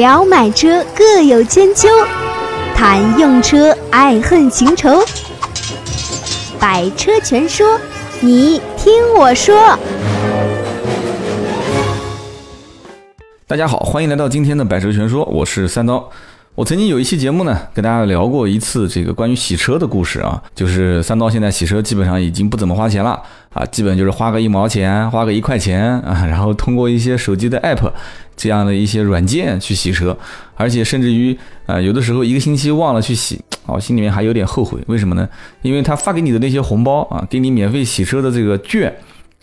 聊买车各有千秋，谈用车爱恨情仇。百车全说，你听我说。大家好，欢迎来到今天的百车全说，我是三刀。我曾经有一期节目呢，跟大家聊过一次这个关于洗车的故事啊，就是三刀现在洗车基本上已经不怎么花钱了啊，基本就是花个一毛钱，花个一块钱啊，然后通过一些手机的 app 这样的一些软件去洗车，而且甚至于啊，有的时候一个星期忘了去洗，啊，心里面还有点后悔，为什么呢？因为他发给你的那些红包啊，给你免费洗车的这个券，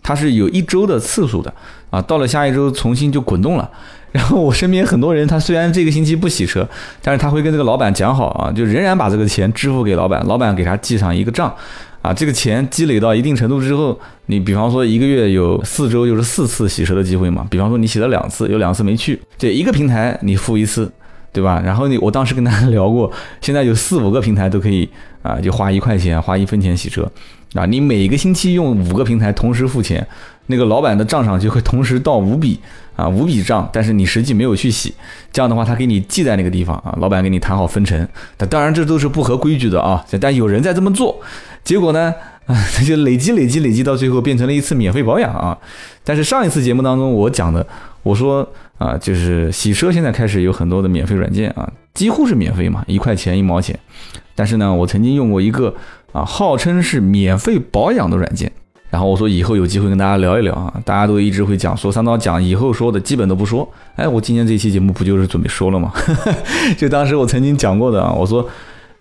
它是有一周的次数的啊，到了下一周重新就滚动了。然后我身边很多人，他虽然这个星期不洗车，但是他会跟这个老板讲好啊，就仍然把这个钱支付给老板，老板给他记上一个账，啊，这个钱积累到一定程度之后，你比方说一个月有四周就是四次洗车的机会嘛，比方说你洗了两次，有两次没去，这一个平台你付一次，对吧？然后你我当时跟大家 聊过，现在有四五个平台都可以啊，就花一块钱，花一分钱洗车，啊，你每个星期用五个平台同时付钱，那个老板的账上就会同时到五笔。啊，五笔账，但是你实际没有去洗，这样的话他给你记在那个地方啊，老板给你谈好分成。但当然这都是不合规矩的啊，但有人在这么做，结果呢，啊，他就累积累积累积到最后变成了一次免费保养啊。但是上一次节目当中我讲的，我说啊，就是洗车现在开始有很多的免费软件啊，几乎是免费嘛，一块钱一毛钱。但是呢，我曾经用过一个啊，号称是免费保养的软件。然后我说以后有机会跟大家聊一聊啊，大家都一直会讲说三刀讲以后说的基本都不说，哎，我今天这期节目不就是准备说了吗？就当时我曾经讲过的啊，我说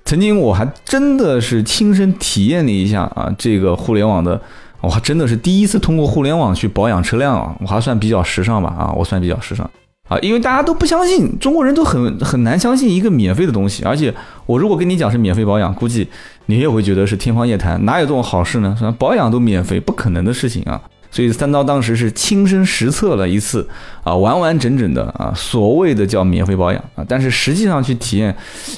曾经我还真的是亲身体验了一下啊，这个互联网的，我还真的是第一次通过互联网去保养车辆啊，我还算比较时尚吧啊，我算比较时尚。啊，因为大家都不相信，中国人都很很难相信一个免费的东西。而且我如果跟你讲是免费保养，估计你也会觉得是天方夜谭，哪有这种好事呢？保养都免费，不可能的事情啊！所以三刀当时是亲身实测了一次啊，完完整整的啊，所谓的叫免费保养啊，但是实际上去体验，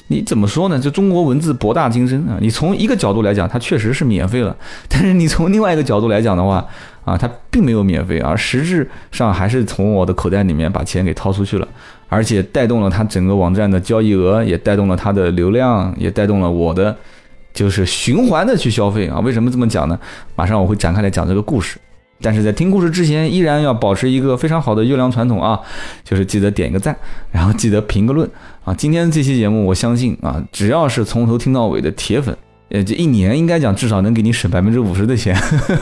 你怎么说呢？就中国文字博大精深啊，你从一个角度来讲，它确实是免费了，但是你从另外一个角度来讲的话，啊，它并没有免费，而实质上还是从我的口袋里面把钱给掏出去了，而且带动了它整个网站的交易额，也带动了它的流量，也带动了我的就是循环的去消费啊。为什么这么讲呢？马上我会展开来讲这个故事。但是在听故事之前，依然要保持一个非常好的优良传统啊，就是记得点一个赞，然后记得评个论啊。今天这期节目，我相信啊，只要是从头听到尾的铁粉，呃，这一年应该讲至少能给你省百分之五十的钱。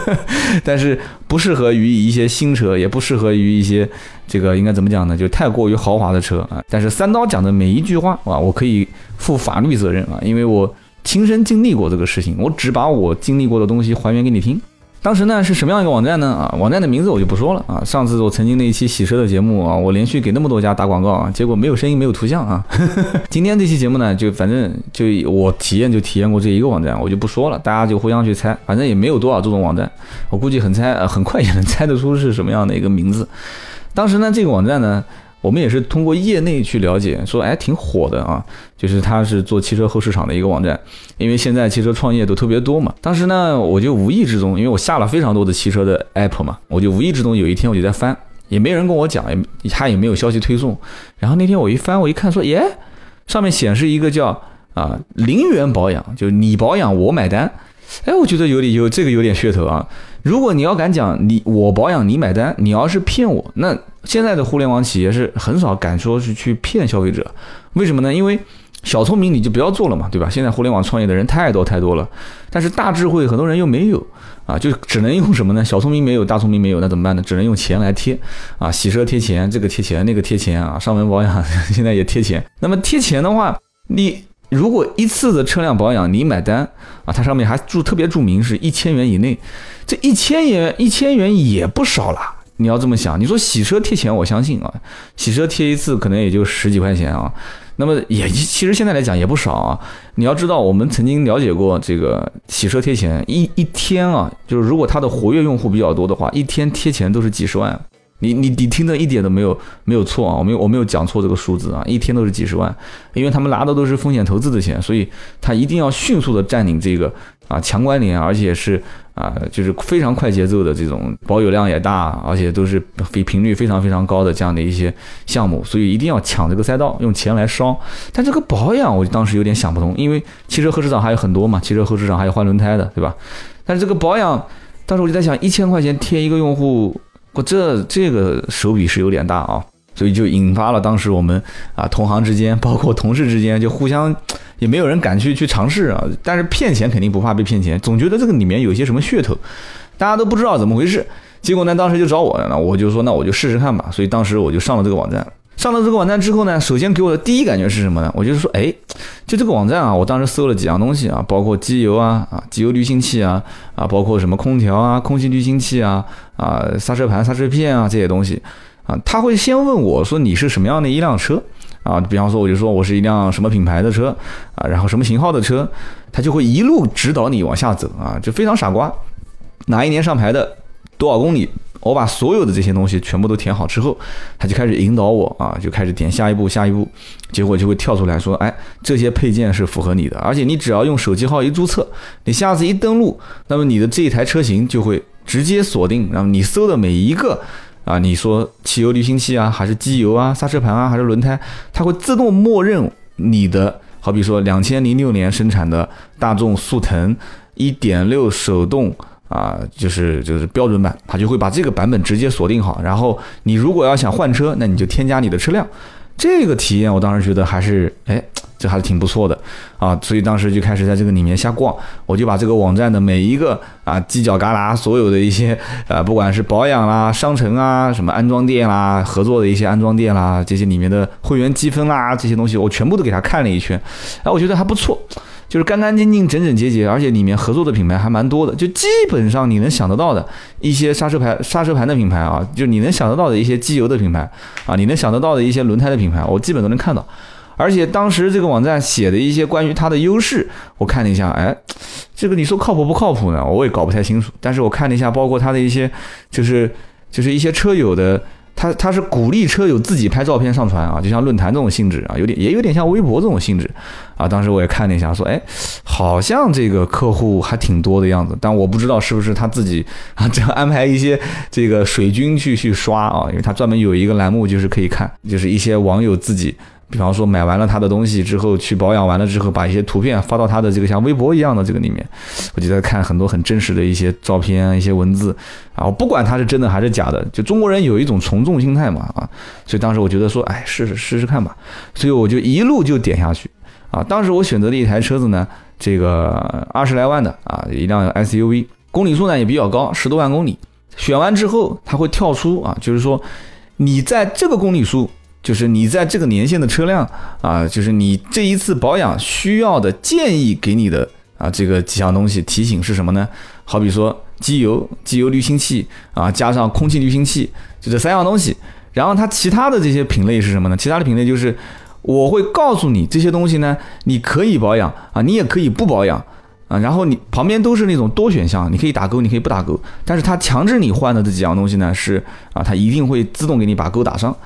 但是不适合于一些新车，也不适合于一些这个应该怎么讲呢？就太过于豪华的车啊。但是三刀讲的每一句话啊，我可以负法律责任啊，因为我亲身经历过这个事情，我只把我经历过的东西还原给你听。当时呢是什么样一个网站呢？啊，网站的名字我就不说了啊。上次我曾经那一期洗车的节目啊，我连续给那么多家打广告啊，结果没有声音，没有图像啊。今天这期节目呢，就反正就我体验就体验过这一个网站，我就不说了，大家就互相去猜，反正也没有多少这种网站，我估计很猜呃，很快也能猜得出是什么样的一个名字。当时呢，这个网站呢。我们也是通过业内去了解，说哎挺火的啊，就是它是做汽车后市场的一个网站，因为现在汽车创业都特别多嘛。当时呢，我就无意之中，因为我下了非常多的汽车的 app 嘛，我就无意之中有一天我就在翻，也没人跟我讲，也他也没有消息推送。然后那天我一翻，我一看说，耶，上面显示一个叫啊零元保养，就你保养我买单。哎，我觉得有点有这个有点噱头啊。如果你要敢讲你我保养你买单，你要是骗我，那现在的互联网企业是很少敢说是去骗消费者，为什么呢？因为小聪明你就不要做了嘛，对吧？现在互联网创业的人太多太多了，但是大智慧很多人又没有啊，就只能用什么呢？小聪明没有，大聪明没有，那怎么办呢？只能用钱来贴啊，洗车贴钱，这个贴钱，那个贴钱啊，上门保养 现在也贴钱。那么贴钱的话，你。如果一次的车辆保养你买单啊，它上面还注特别注明是一千元以内，这一千元一千元也不少了。你要这么想，你说洗车贴钱，我相信啊，洗车贴一次可能也就十几块钱啊，那么也其实现在来讲也不少啊。你要知道，我们曾经了解过这个洗车贴钱一一天啊，就是如果它的活跃用户比较多的话，一天贴钱都是几十万。你你你听的一点都没有没有错啊，我没有我没有讲错这个数字啊，一天都是几十万，因为他们拿的都是风险投资的钱，所以他一定要迅速的占领这个啊强关联，而且是啊就是非常快节奏的这种保有量也大，而且都是非频率非常非常高的这样的一些项目，所以一定要抢这个赛道，用钱来烧。但这个保养我当时有点想不通，因为汽车后市场还有很多嘛，汽车后市场还有换轮胎的，对吧？但是这个保养，当时我就在想，一千块钱贴一个用户，我这这个手笔是有点大啊。所以就引发了当时我们啊同行之间，包括同事之间，就互相也没有人敢去去尝试啊。但是骗钱肯定不怕被骗钱，总觉得这个里面有些什么噱头，大家都不知道怎么回事。结果呢，当时就找我，那我就说那我就试试看吧。所以当时我就上了这个网站。上了这个网站之后呢，首先给我的第一感觉是什么呢？我就是说，哎，就这个网站啊，我当时搜了几样东西啊，包括机油啊啊，机油滤清器啊啊，包括什么空调啊，空气滤清器啊啊，刹车盘、刹车片啊这些东西。啊，他会先问我说你是什么样的一辆车啊？比方说我就说我是一辆什么品牌的车啊，然后什么型号的车，他就会一路指导你往下走啊，就非常傻瓜。哪一年上牌的，多少公里，我把所有的这些东西全部都填好之后，他就开始引导我啊，就开始点下一步下一步，结果就会跳出来说，哎，这些配件是符合你的，而且你只要用手机号一注册，你下次一登录，那么你的这一台车型就会直接锁定，然后你搜的每一个。啊，你说汽油滤清器啊，还是机油啊，刹车盘啊，还是轮胎，它会自动默认你的，好比说两千零六年生产的大众速腾一点六手动啊，就是就是标准版，它就会把这个版本直接锁定好。然后你如果要想换车，那你就添加你的车辆。这个体验我当时觉得还是哎。这还是挺不错的。啊，所以当时就开始在这个里面瞎逛，我就把这个网站的每一个啊犄角旮旯，所有的一些啊，不管是保养啦、商城啊、什么安装店啦、合作的一些安装店啦，这些里面的会员积分啦，这些东西我全部都给他看了一圈，哎，我觉得还不错，就是干干净净、整整洁洁，而且里面合作的品牌还蛮多的，就基本上你能想得到的一些刹车牌、刹车盘的品牌啊，就你能想得到的一些机油的品牌啊，你能想得到的一些轮胎的品牌，我基本都能看到。而且当时这个网站写的一些关于它的优势，我看了一下，哎，这个你说靠谱不靠谱呢？我也搞不太清楚。但是我看了一下，包括它的一些，就是就是一些车友的，他他是鼓励车友自己拍照片上传啊，就像论坛这种性质啊，有点也有点像微博这种性质啊。当时我也看了一下，说，哎，好像这个客户还挺多的样子，但我不知道是不是他自己啊这样安排一些这个水军去去刷啊，因为他专门有一个栏目就是可以看，就是一些网友自己。比方说买完了他的东西之后，去保养完了之后，把一些图片发到他的这个像微博一样的这个里面，我就在看很多很真实的一些照片、一些文字啊。我不管他是真的还是假的，就中国人有一种从众心态嘛啊，所以当时我觉得说，哎，试试试试看吧。所以我就一路就点下去啊。当时我选择的一台车子呢，这个二十来万的啊，一辆 SUV，公里数呢也比较高，十多万公里。选完之后，它会跳出啊，就是说你在这个公里数。就是你在这个年限的车辆啊，就是你这一次保养需要的建议给你的啊，这个几项东西提醒是什么呢？好比说机油、机油滤清器啊，加上空气滤清器，就这三样东西。然后它其他的这些品类是什么呢？其他的品类就是我会告诉你这些东西呢，你可以保养啊，你也可以不保养啊。然后你旁边都是那种多选项，你可以打勾，你可以不打勾。但是它强制你换的这几样东西呢，是啊，它一定会自动给你把勾打上。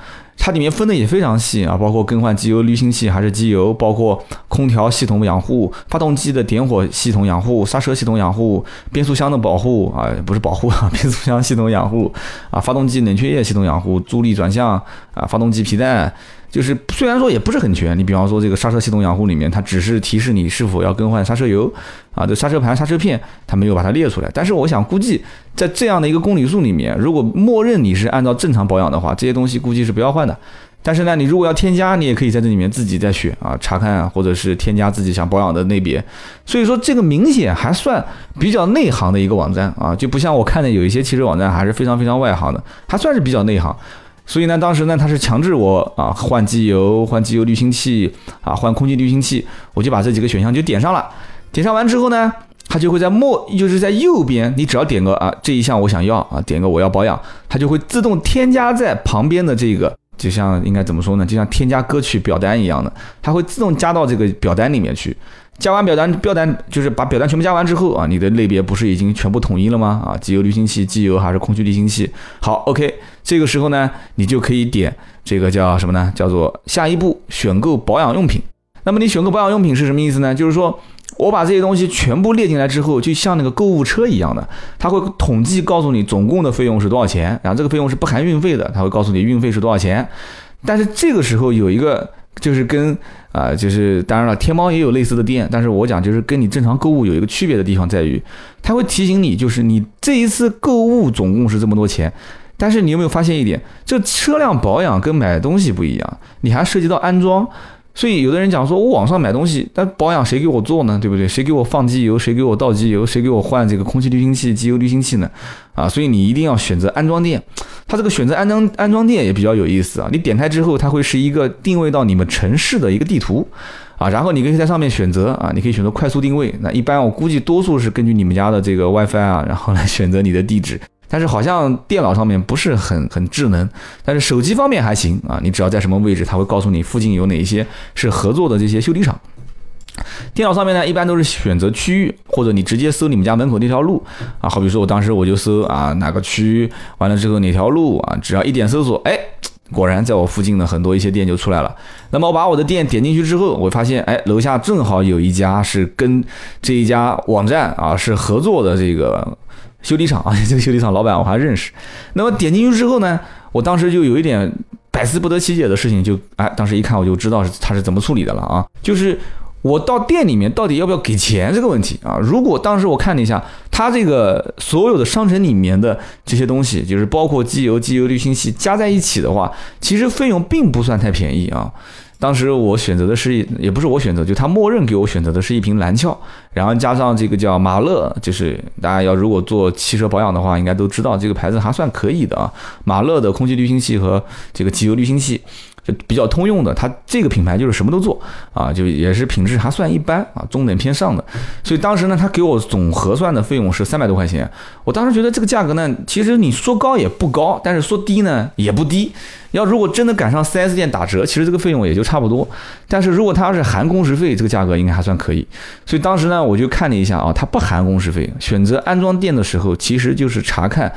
它里面分的也非常细啊，包括更换机油滤清器还是机油，包括空调系统养护、发动机的点火系统养护、刹车系统养护、变速箱的保护啊，不是保护啊，变速箱系统养护啊，发动机冷却液系统养护、助力转向啊，发动机皮带。就是虽然说也不是很全，你比方说这个刹车系统养护里面，它只是提示你是否要更换刹车油啊，这刹车盘、刹车片它没有把它列出来。但是我想估计在这样的一个公里数里面，如果默认你是按照正常保养的话，这些东西估计是不要换的。但是呢，你如果要添加，你也可以在这里面自己再选啊，查看或者是添加自己想保养的类别。所以说这个明显还算比较内行的一个网站啊，就不像我看的有一些汽车网站还是非常非常外行的，还算是比较内行。所以呢，当时呢，他是强制我啊换机油、换机油滤清器啊、换空气滤清器，我就把这几个选项就点上了。点上完之后呢，它就会在末，就是在右边，你只要点个啊这一项我想要啊，点个我要保养，它就会自动添加在旁边的这个，就像应该怎么说呢？就像添加歌曲表单一样的，它会自动加到这个表单里面去。加完表单，表单就是把表单全部加完之后啊，你的类别不是已经全部统一了吗？啊，机油滤清器、机油还是空气滤清器？好，OK，这个时候呢，你就可以点这个叫什么呢？叫做下一步选购保养用品。那么你选购保养用品是什么意思呢？就是说我把这些东西全部列进来之后，就像那个购物车一样的，它会统计告诉你总共的费用是多少钱，然后这个费用是不含运费的，它会告诉你运费是多少钱。但是这个时候有一个就是跟啊，就是当然了，天猫也有类似的店，但是我讲就是跟你正常购物有一个区别的地方在于，它会提醒你，就是你这一次购物总共是这么多钱。但是你有没有发现一点？这车辆保养跟买东西不一样，你还涉及到安装。所以有的人讲说，我网上买东西，但保养谁给我做呢？对不对？谁给我放机油？谁给我倒机油？谁给我换这个空气滤清器、机油滤清器呢？啊，所以你一定要选择安装店。它这个选择安装安装店也比较有意思啊。你点开之后，它会是一个定位到你们城市的一个地图啊，然后你可以在上面选择啊，你可以选择快速定位。那一般我估计多数是根据你们家的这个 WiFi 啊，然后来选择你的地址。但是好像电脑上面不是很很智能，但是手机方面还行啊。你只要在什么位置，它会告诉你附近有哪一些是合作的这些修理厂。电脑上面呢，一般都是选择区域，或者你直接搜你们家门口那条路啊。好比说我当时我就搜啊哪个区，完了之后哪条路啊，只要一点搜索，哎，果然在我附近的很多一些店就出来了。那么我把我的店点进去之后，我发现哎，楼下正好有一家是跟这一家网站啊是合作的这个。修理厂啊，这个修理厂老板我还认识。那么点进去之后呢，我当时就有一点百思不得其解的事情，就哎，当时一看我就知道是他是怎么处理的了啊。就是我到店里面到底要不要给钱这个问题啊。如果当时我看了一下，他这个所有的商城里面的这些东西，就是包括机油、机油滤清器加在一起的话，其实费用并不算太便宜啊。当时我选择的是，也不是我选择，就他默认给我选择的是一瓶蓝壳，然后加上这个叫马勒，就是大家要如果做汽车保养的话，应该都知道这个牌子还算可以的啊，马勒的空气滤清器和这个机油滤清器。就比较通用的，它这个品牌就是什么都做啊，就也是品质还算一般啊，中等偏上的。所以当时呢，他给我总核算的费用是三百多块钱。我当时觉得这个价格呢，其实你说高也不高，但是说低呢也不低。要如果真的赶上 4S 店打折，其实这个费用也就差不多。但是如果它要是含工时费，这个价格应该还算可以。所以当时呢，我就看了一下啊，它不含工时费。选择安装店的时候，其实就是查看。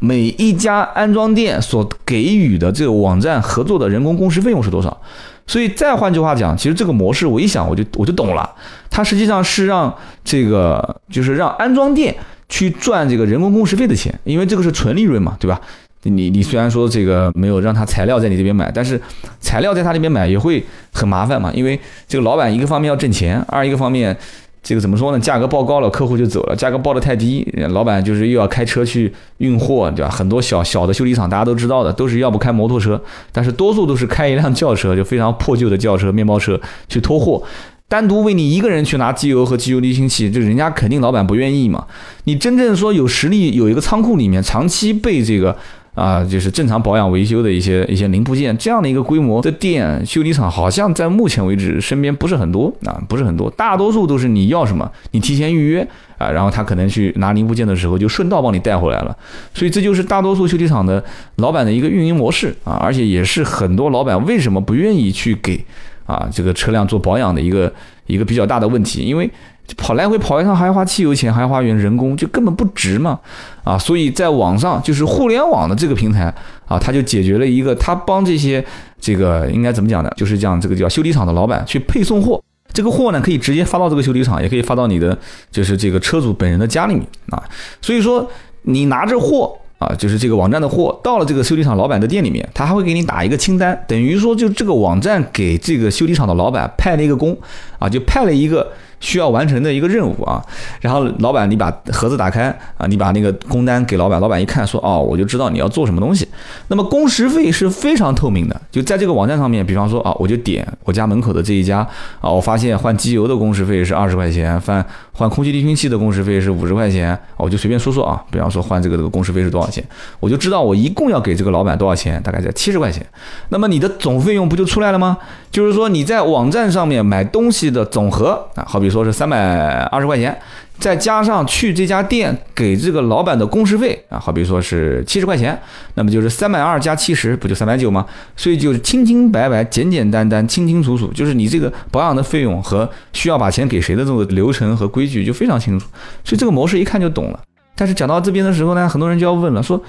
每一家安装店所给予的这个网站合作的人工工时费用是多少？所以再换句话讲，其实这个模式我一想我就我就懂了，它实际上是让这个就是让安装店去赚这个人工工时费的钱，因为这个是纯利润嘛，对吧？你你虽然说这个没有让他材料在你这边买，但是材料在他那边买也会很麻烦嘛，因为这个老板一个方面要挣钱，二一个方面。这个怎么说呢？价格报高了，客户就走了；价格报的太低，老板就是又要开车去运货，对吧？很多小小的修理厂，大家都知道的，都是要不开摩托车，但是多数都是开一辆轿车，就非常破旧的轿车、面包车去拖货。单独为你一个人去拿机油和机油滤清器，就人家肯定老板不愿意嘛。你真正说有实力，有一个仓库里面长期备这个。啊，就是正常保养维修的一些一些零部件，这样的一个规模的店修理厂，好像在目前为止身边不是很多啊，不是很多，大多数都是你要什么，你提前预约啊，然后他可能去拿零部件的时候就顺道帮你带回来了，所以这就是大多数修理厂的老板的一个运营模式啊，而且也是很多老板为什么不愿意去给啊这个车辆做保养的一个一个比较大的问题，因为。跑来回跑一趟还要花汽油钱，还要花人人工，就根本不值嘛，啊，所以在网上就是互联网的这个平台啊，他就解决了一个，他帮这些这个应该怎么讲呢？就是讲这个叫修理厂的老板去配送货，这个货呢可以直接发到这个修理厂，也可以发到你的就是这个车主本人的家里面啊，所以说你拿着货啊，就是这个网站的货到了这个修理厂老板的店里面，他还会给你打一个清单，等于说就这个网站给这个修理厂的老板派了一个工啊，就派了一个。需要完成的一个任务啊，然后老板，你把盒子打开啊，你把那个工单给老板，老板一看说哦，我就知道你要做什么东西。那么工时费是非常透明的，就在这个网站上面，比方说啊，我就点我家门口的这一家啊，我发现换机油的工时费是二十块钱，换换空气滤清器的工时费是五十块钱，我就随便说说啊，比方说换这个这个工时费是多少钱，我就知道我一共要给这个老板多少钱，大概在七十块钱。那么你的总费用不就出来了吗？就是说你在网站上面买东西的总和啊，好比说是三百二十块钱，再加上去这家店给这个老板的工时费啊，好比说是七十块钱，那么就是三百二加七十，不就三百九吗？所以就是清清白白、简简单单、清清楚楚，就是你这个保养的费用和需要把钱给谁的这种流程和规矩就非常清楚。所以这个模式一看就懂了。但是讲到这边的时候呢，很多人就要问了，说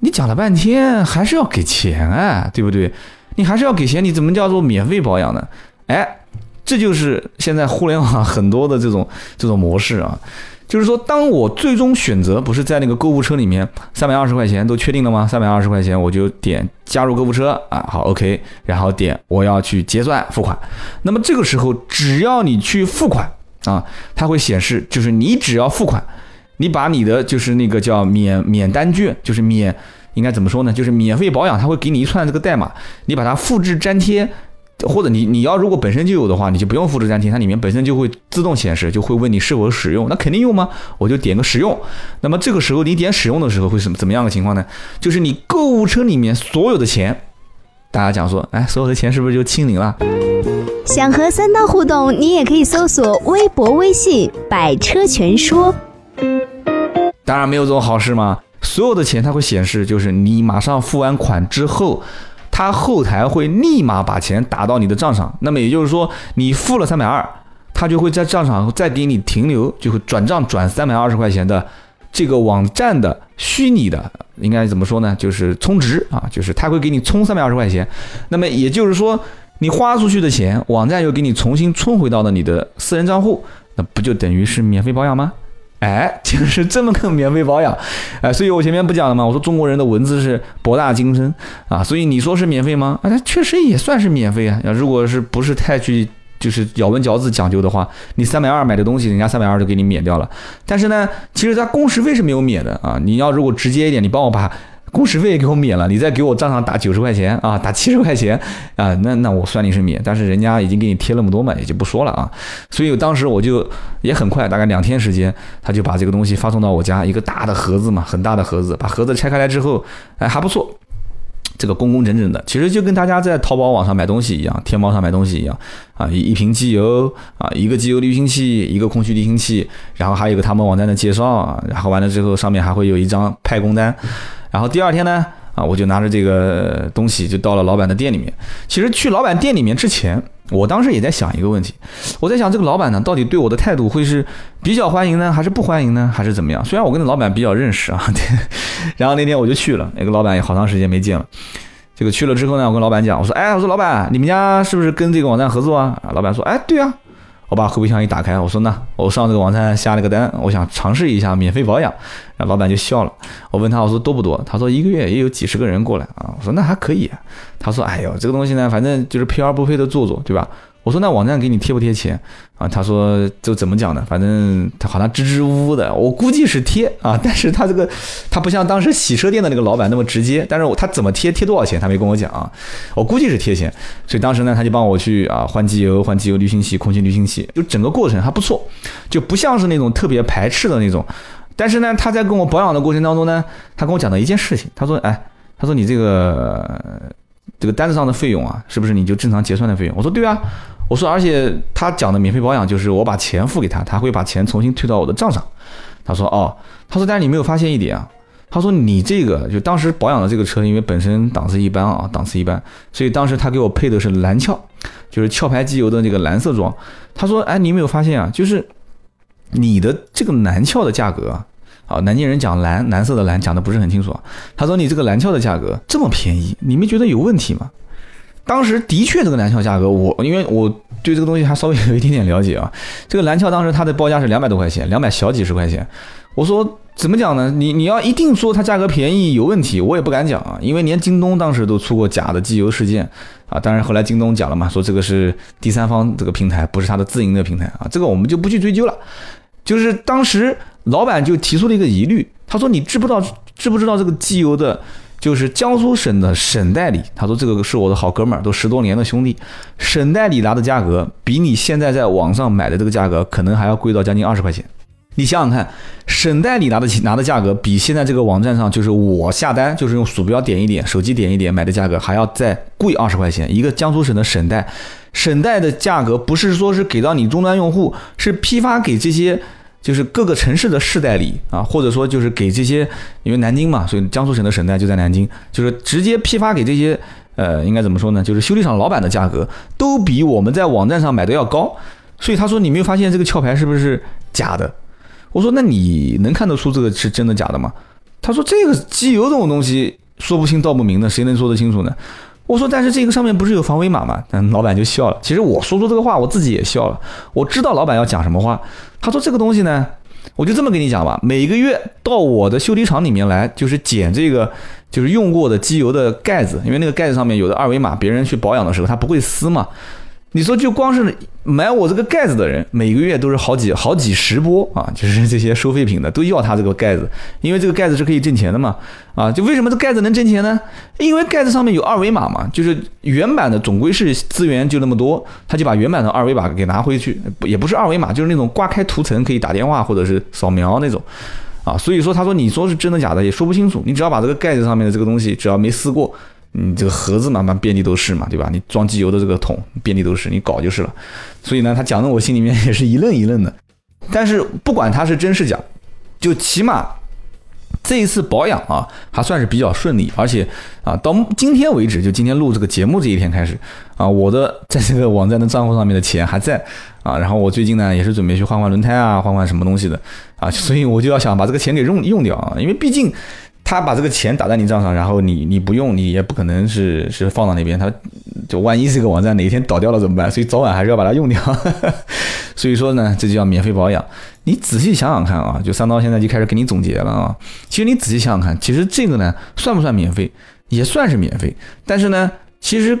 你讲了半天还是要给钱啊，对不对？你还是要给钱，你怎么叫做免费保养呢？哎，这就是现在互联网很多的这种这种模式啊。就是说，当我最终选择不是在那个购物车里面，三百二十块钱都确定了吗？三百二十块钱我就点加入购物车啊，好，OK，然后点我要去结算付款。那么这个时候，只要你去付款啊，它会显示，就是你只要付款，你把你的就是那个叫免免单券，就是免应该怎么说呢？就是免费保养，它会给你一串这个代码，你把它复制粘贴。或者你你要如果本身就有的话，你就不用复制粘贴，它里面本身就会自动显示，就会问你是否使用。那肯定用吗？我就点个使用。那么这个时候你点使用的时候会什么怎么样的情况呢？就是你购物车里面所有的钱，大家讲说，哎，所有的钱是不是就清零了？想和三刀互动，你也可以搜索微博、微信“百车全说”。当然没有这种好事嘛，所有的钱它会显示，就是你马上付完款之后。他后台会立马把钱打到你的账上，那么也就是说，你付了三百二，他就会在账上再给你停留，就会转账转三百二十块钱的这个网站的虚拟的，应该怎么说呢？就是充值啊，就是他会给你充三百二十块钱。那么也就是说，你花出去的钱，网站又给你重新充回到了你的私人账户，那不就等于是免费保养吗？哎，就是这么个免费保养，哎，所以我前面不讲了吗？我说中国人的文字是博大精深啊，所以你说是免费吗？啊，它确实也算是免费啊。要如果是不是太去就是咬文嚼字讲究的话，你三百二买的东西，人家三百二就给你免掉了。但是呢，其实它工时费是没有免的啊。你要如果直接一点，你帮我把。工时费也给我免了，你再给我账上打九十块钱啊，打七十块钱啊，那那我算你是免，但是人家已经给你贴那么多嘛，也就不说了啊。所以当时我就也很快，大概两天时间，他就把这个东西发送到我家一个大的盒子嘛，很大的盒子，把盒子拆开来之后，哎还不错，这个工工整整的，其实就跟大家在淘宝网上买东西一样，天猫上买东西一样啊，一一瓶机油啊，一个机油滤清器，一个空气滤清器，然后还有一个他们网站的介绍，然后完了之后上面还会有一张派工单。然后第二天呢，啊，我就拿着这个东西就到了老板的店里面。其实去老板店里面之前，我当时也在想一个问题，我在想这个老板呢，到底对我的态度会是比较欢迎呢，还是不欢迎呢，还是怎么样？虽然我跟老板比较认识啊，对。然后那天我就去了，那个老板也好长时间没见了。这个去了之后呢，我跟老板讲，我说，哎，我说老板，你们家是不是跟这个网站合作啊？老板说，哎，对啊。我把后备箱一打开，我说那我上这个网站下了个单，我想尝试一下免费保养。然后老板就笑了。我问他我说多不多？他说一个月也有几十个人过来啊。我说那还可以。他说哎呦这个东西呢，反正就是赔而不赔的做做，对吧？我说那网站给你贴不贴钱啊？他说就怎么讲呢？反正他好像支支吾吾的，我估计是贴啊，但是他这个他不像当时洗车店的那个老板那么直接，但是他怎么贴贴多少钱他没跟我讲啊？我估计是贴钱，所以当时呢他就帮我去啊换机油、换机油滤清器、空气滤清器，就整个过程还不错，就不像是那种特别排斥的那种。但是呢他在跟我保养的过程当中呢，他跟我讲了一件事情，他说哎，他说你这个这个单子上的费用啊，是不是你就正常结算的费用？我说对啊。我说，而且他讲的免费保养就是我把钱付给他，他会把钱重新退到我的账上。他说，哦，他说，但是你没有发现一点啊？他说，你这个就当时保养的这个车，因为本身档次一般啊，档次一般，所以当时他给我配的是蓝壳，就是壳牌机油的那个蓝色装。他说，哎，你没有发现啊？就是你的这个蓝壳的价格啊，啊，南京人讲蓝蓝色的蓝讲的不是很清楚。他说，你这个蓝壳的价格这么便宜，你没觉得有问题吗？当时的确，这个蓝壳价格，我因为我对这个东西还稍微有一点点了解啊。这个蓝壳当时它的报价是两百多块钱，两百小几十块钱。我说怎么讲呢？你你要一定说它价格便宜有问题，我也不敢讲啊。因为连京东当时都出过假的机油事件啊。当然后来京东讲了嘛，说这个是第三方这个平台，不是它的自营的平台啊。这个我们就不去追究了。就是当时老板就提出了一个疑虑，他说你知不知道知不知道这个机油的？就是江苏省的省代理，他说这个是我的好哥们儿，都十多年的兄弟。省代理拿的价格比你现在在网上买的这个价格可能还要贵到将近二十块钱。你想想看，省代理拿的拿的价格比现在这个网站上就是我下单就是用鼠标点一点，手机点一点买的价格还要再贵二十块钱。一个江苏省的省代，省代的价格不是说是给到你终端用户，是批发给这些。就是各个城市的市代理啊，或者说就是给这些，因为南京嘛，所以江苏省的省代就在南京，就是直接批发给这些，呃，应该怎么说呢？就是修理厂老板的价格都比我们在网站上买的要高。所以他说你没有发现这个壳牌是不是假的？我说那你能看得出这个是真的假的吗？他说这个机油这种东西说不清道不明的，谁能说得清楚呢？我说，但是这个上面不是有防伪码吗？嗯，老板就笑了。其实我说出这个话，我自己也笑了。我知道老板要讲什么话。他说这个东西呢，我就这么跟你讲吧，每个月到我的修理厂里面来，就是捡这个就是用过的机油的盖子，因为那个盖子上面有的二维码，别人去保养的时候他不会撕嘛。你说就光是买我这个盖子的人，每个月都是好几好几十波啊，就是这些收废品的都要他这个盖子，因为这个盖子是可以挣钱的嘛，啊，就为什么这盖子能挣钱呢？因为盖子上面有二维码嘛，就是原版的总归是资源就那么多，他就把原版的二维码给拿回去，也不是二维码，就是那种挂开涂层可以打电话或者是扫描那种，啊，所以说他说你说是真的假的也说不清楚，你只要把这个盖子上面的这个东西只要没撕过。你这个盒子嘛，嘛遍地都是嘛，对吧？你装机油的这个桶遍地都是，你搞就是了。所以呢，他讲的我心里面也是一愣一愣的。但是不管他是真是假，就起码这一次保养啊，还算是比较顺利。而且啊，到今天为止，就今天录这个节目这一天开始啊，我的在这个网站的账户上面的钱还在啊。然后我最近呢，也是准备去换换轮胎啊，换换什么东西的啊。所以我就要想把这个钱给用用掉啊，因为毕竟。他把这个钱打在你账上，然后你你不用，你也不可能是是放到那边，他就万一这个网站哪一天倒掉了怎么办？所以早晚还是要把它用掉。所以说呢，这就叫免费保养。你仔细想想看啊，就三刀现在就开始给你总结了啊。其实你仔细想想看，其实这个呢算不算免费？也算是免费，但是呢，其实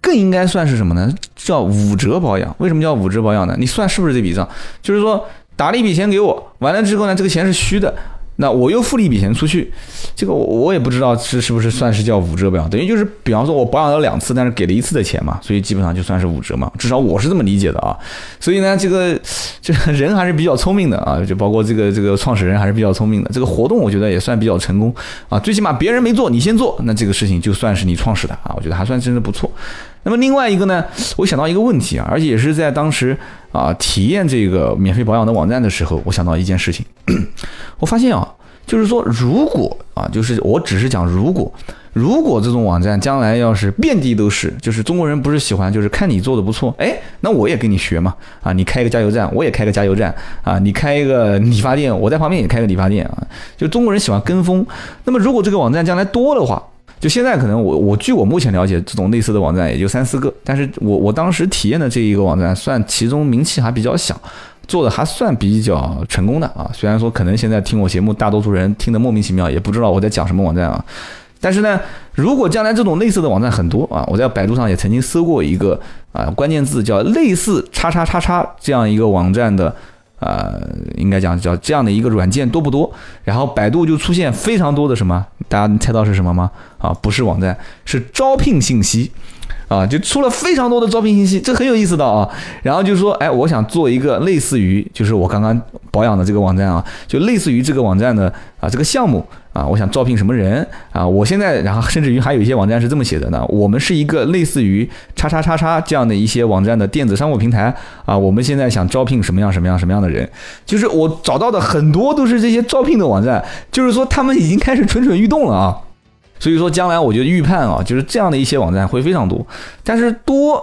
更应该算是什么呢？叫五折保养。为什么叫五折保养呢？你算是不是这笔账？就是说打了一笔钱给我，完了之后呢，这个钱是虚的。那我又付了一笔钱出去，这个我我也不知道是是不是算是叫五折保养，等于就是比方说我保养了两次，但是给了一次的钱嘛，所以基本上就算是五折嘛，至少我是这么理解的啊。所以呢，这个这人还是比较聪明的啊，就包括这个这个创始人还是比较聪明的。这个活动我觉得也算比较成功啊，最起码别人没做，你先做，那这个事情就算是你创始的啊，我觉得还算真的不错。那么另外一个呢，我想到一个问题啊，而且也是在当时啊体验这个免费保养的网站的时候，我想到一件事情。我发现啊，就是说，如果啊，就是我只是讲如果，如果这种网站将来要是遍地都是，就是中国人不是喜欢，就是看你做的不错，哎，那我也跟你学嘛，啊，你开一个加油站，我也开个加油站，啊，你开一个理发店，我在旁边也开个理发店啊，就中国人喜欢跟风。那么如果这个网站将来多的话，就现在可能我我据我目前了解，这种类似的网站也就三四个，但是我我当时体验的这一个网站，算其中名气还比较小。做的还算比较成功的啊，虽然说可能现在听我节目，大多数人听得莫名其妙，也不知道我在讲什么网站啊。但是呢，如果将来这种类似的网站很多啊，我在百度上也曾经搜过一个啊关键字叫类似叉叉叉叉这样一个网站的呃，应该讲叫这样的一个软件多不多？然后百度就出现非常多的什么？大家能猜到是什么吗？啊，不是网站，是招聘信息。啊，就出了非常多的招聘信息，这很有意思的啊。然后就说，哎，我想做一个类似于，就是我刚刚保养的这个网站啊，就类似于这个网站的啊这个项目啊，我想招聘什么人啊？我现在，然后甚至于还有一些网站是这么写的呢，我们是一个类似于叉叉叉叉这样的一些网站的电子商务平台啊，我们现在想招聘什么样什么样什么样的人，就是我找到的很多都是这些招聘的网站，就是说他们已经开始蠢蠢欲动了啊。所以说，将来我觉得预判啊，就是这样的一些网站会非常多，但是多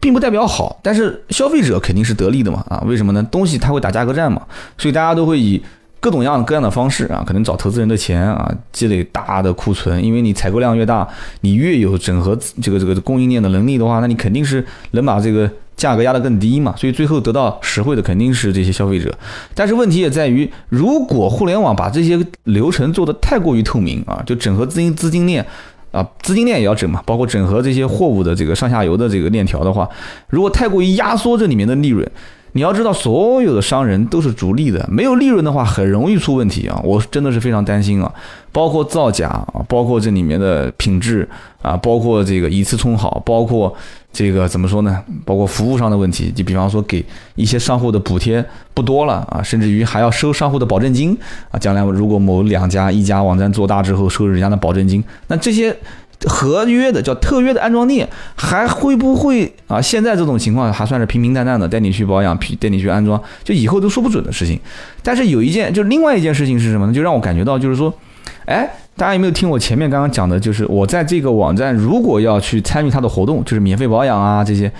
并不代表好，但是消费者肯定是得利的嘛啊？为什么呢？东西它会打价格战嘛，所以大家都会以各种样各样的方式啊，可能找投资人的钱啊，积累大的库存，因为你采购量越大，你越有整合这个这个供应链的能力的话，那你肯定是能把这个。价格压得更低嘛，所以最后得到实惠的肯定是这些消费者。但是问题也在于，如果互联网把这些流程做得太过于透明啊，就整合资金资金链啊，资金链也要整嘛，包括整合这些货物的这个上下游的这个链条的话，如果太过于压缩这里面的利润。你要知道，所有的商人都是逐利的，没有利润的话，很容易出问题啊！我真的是非常担心啊，包括造假啊，包括这里面的品质啊，包括这个一次充好，包括这个怎么说呢？包括服务上的问题，就比方说给一些商户的补贴不多了啊，甚至于还要收商户的保证金啊。将来如果某两家一家网站做大之后收人家的保证金，那这些。合约的叫特约的安装店，还会不会啊？现在这种情况还算是平平淡淡的，带你去保养，带你去安装，就以后都说不准的事情。但是有一件，就另外一件事情是什么呢？就让我感觉到，就是说，哎，大家有没有听我前面刚刚讲的？就是我在这个网站如果要去参与它的活动，就是免费保养啊这些，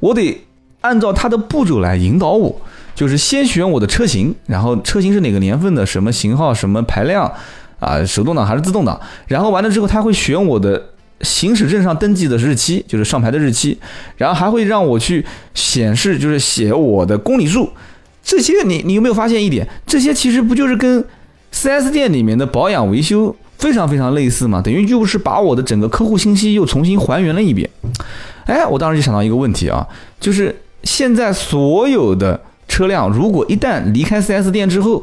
我得按照它的步骤来引导我，就是先选我的车型，然后车型是哪个年份的，什么型号，什么排量。啊，手动挡还是自动挡？然后完了之后，他会选我的行驶证上登记的日期，就是上牌的日期，然后还会让我去显示，就是写我的公里数。这些你你有没有发现一点？这些其实不就是跟 4S 店里面的保养维修非常非常类似吗？等于就是把我的整个客户信息又重新还原了一遍。哎，我当时就想到一个问题啊，就是现在所有的车辆，如果一旦离开 4S 店之后，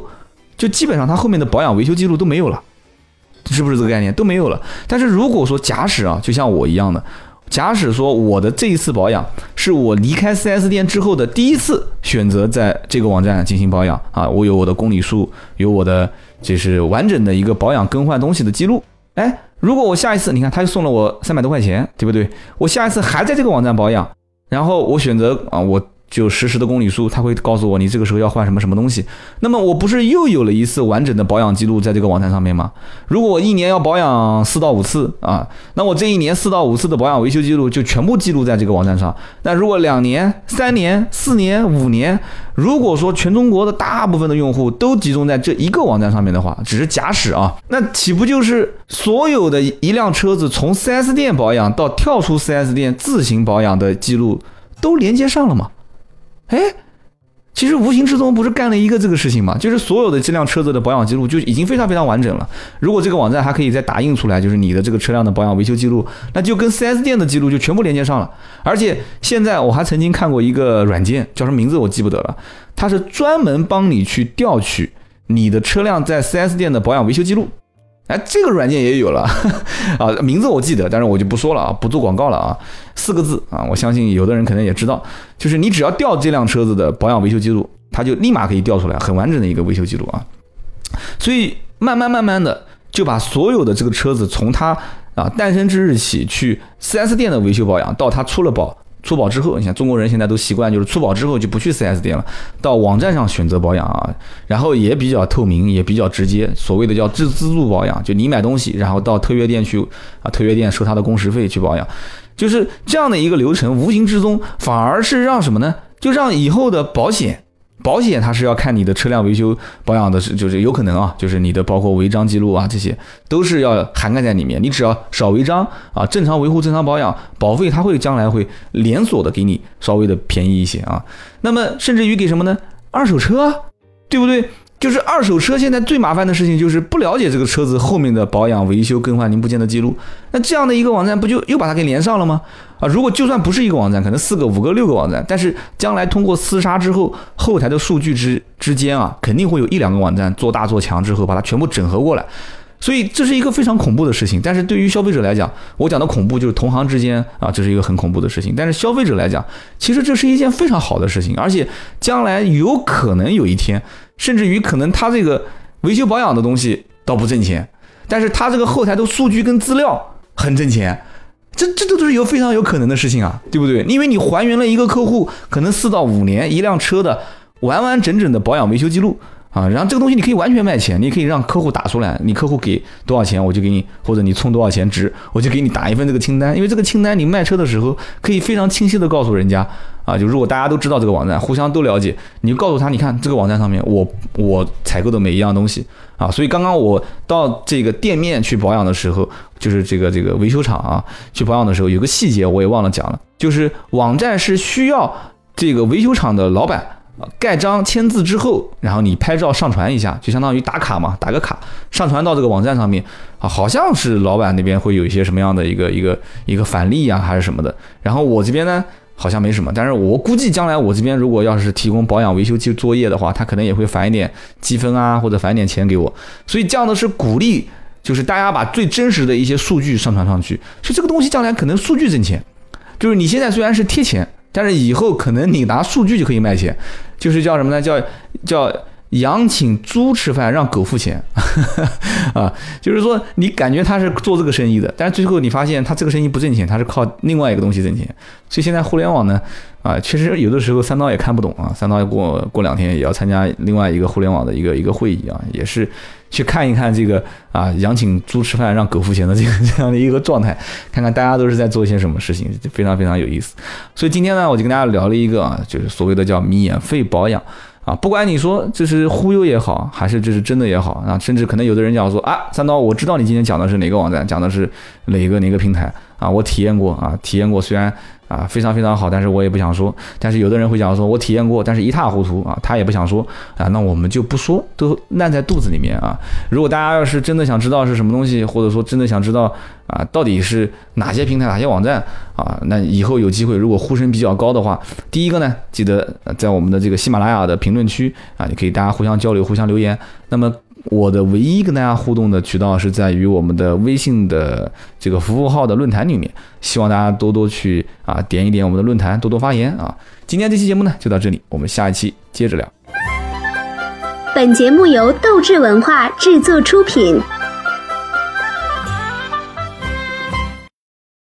就基本上它后面的保养维修记录都没有了，是不是这个概念都没有了？但是如果说假使啊，就像我一样的。假使说我的这一次保养是我离开 4S 店之后的第一次选择在这个网站进行保养啊，我有我的公里数，有我的就是完整的一个保养更换东西的记录。哎，如果我下一次，你看他又送了我三百多块钱，对不对？我下一次还在这个网站保养，然后我选择啊我。就实时的公里数，他会告诉我你这个时候要换什么什么东西。那么我不是又有了一次完整的保养记录在这个网站上面吗？如果我一年要保养四到五次啊，那我这一年四到五次的保养维修记录就全部记录在这个网站上。那如果两年、三年、四年、五年，如果说全中国的大部分的用户都集中在这一个网站上面的话，只是假使啊，那岂不就是所有的一辆车子从 4S 店保养到跳出 4S 店自行保养的记录都连接上了吗？哎，其实无形之中不是干了一个这个事情嘛？就是所有的这辆车子的保养记录就已经非常非常完整了。如果这个网站还可以再打印出来，就是你的这个车辆的保养维修记录，那就跟 4S 店的记录就全部连接上了。而且现在我还曾经看过一个软件，叫什么名字我记不得了，它是专门帮你去调取你的车辆在 4S 店的保养维修记录。哎，这个软件也有了 啊，名字我记得，但是我就不说了啊，不做广告了啊。四个字啊，我相信有的人可能也知道，就是你只要调这辆车子的保养维修记录，它就立马可以调出来很完整的一个维修记录啊。所以慢慢慢慢的就把所有的这个车子从它啊诞生之日起去 4S 店的维修保养，到它出了保。出保之后，你看中国人现在都习惯，就是出保之后就不去 4S 店了，到网站上选择保养啊，然后也比较透明，也比较直接，所谓的叫自自助保养，就你买东西，然后到特约店去啊，特约店收他的工时费去保养，就是这样的一个流程，无形之中反而是让什么呢？就让以后的保险。保险它是要看你的车辆维修保养的，是就是有可能啊，就是你的包括违章记录啊，这些都是要涵盖在里面。你只要少违章啊，正常维护、正常保养，保费它会将来会连锁的给你稍微的便宜一些啊。那么甚至于给什么呢？二手车，对不对？就是二手车现在最麻烦的事情就是不了解这个车子后面的保养、维修、更换零部件的记录。那这样的一个网站不就又把它给连上了吗？啊，如果就算不是一个网站，可能四个、五个、六个网站，但是将来通过厮杀之后，后台的数据之之间啊，肯定会有一两个网站做大做强之后，把它全部整合过来。所以这是一个非常恐怖的事情。但是对于消费者来讲，我讲的恐怖就是同行之间啊，这是一个很恐怖的事情。但是消费者来讲，其实这是一件非常好的事情，而且将来有可能有一天。甚至于可能他这个维修保养的东西倒不挣钱，但是他这个后台的数据跟资料很挣钱，这这都是有非常有可能的事情啊，对不对？因为你还原了一个客户可能四到五年一辆车的完完整整的保养维修记录。啊，然后这个东西你可以完全卖钱，你可以让客户打出来，你客户给多少钱我就给你，或者你充多少钱值，我就给你打一份这个清单。因为这个清单你卖车的时候可以非常清晰的告诉人家，啊，就如果大家都知道这个网站，互相都了解，你就告诉他，你看这个网站上面我我采购的每一样东西啊，所以刚刚我到这个店面去保养的时候，就是这个这个维修厂啊去保养的时候，有个细节我也忘了讲了，就是网站是需要这个维修厂的老板。盖章签字之后，然后你拍照上传一下，就相当于打卡嘛，打个卡上传到这个网站上面啊，好像是老板那边会有一些什么样的一个一个一个返利呀，还是什么的。然后我这边呢，好像没什么，但是我估计将来我这边如果要是提供保养维修作业的话，他可能也会返一点积分啊，或者返点钱给我。所以这样的是鼓励，就是大家把最真实的一些数据上传上去，所以这个东西将来可能数据挣钱，就是你现在虽然是贴钱。但是以后可能你拿数据就可以卖钱，就是叫什么呢？叫叫羊请猪吃饭，让狗付钱 啊！就是说你感觉他是做这个生意的，但是最后你发现他这个生意不挣钱，他是靠另外一个东西挣钱。所以现在互联网呢？啊，确实有的时候三刀也看不懂啊。三刀过过两天也要参加另外一个互联网的一个一个会议啊，也是去看一看这个啊，羊请猪吃饭让狗付钱的这个这样的一个状态，看看大家都是在做一些什么事情，非常非常有意思。所以今天呢，我就跟大家聊了一个啊，就是所谓的叫免费保养啊，不管你说这是忽悠也好，还是这是真的也好啊，甚至可能有的人讲说啊，三刀，我知道你今天讲的是哪个网站，讲的是哪个哪个平台啊，我体验过啊，体验过，虽然。啊，非常非常好，但是我也不想说。但是有的人会讲说，我体验过，但是一塌糊涂啊，他也不想说啊。那我们就不说，都烂在肚子里面啊。如果大家要是真的想知道是什么东西，或者说真的想知道啊，到底是哪些平台、哪些网站啊，那以后有机会，如果呼声比较高的话，第一个呢，记得在我们的这个喜马拉雅的评论区啊，也可以大家互相交流、互相留言。那么。我的唯一跟大家互动的渠道是在于我们的微信的这个服务号的论坛里面，希望大家多多去啊点一点我们的论坛，多多发言啊。今天这期节目呢就到这里，我们下一期接着聊。本节目由斗志文化制作出品。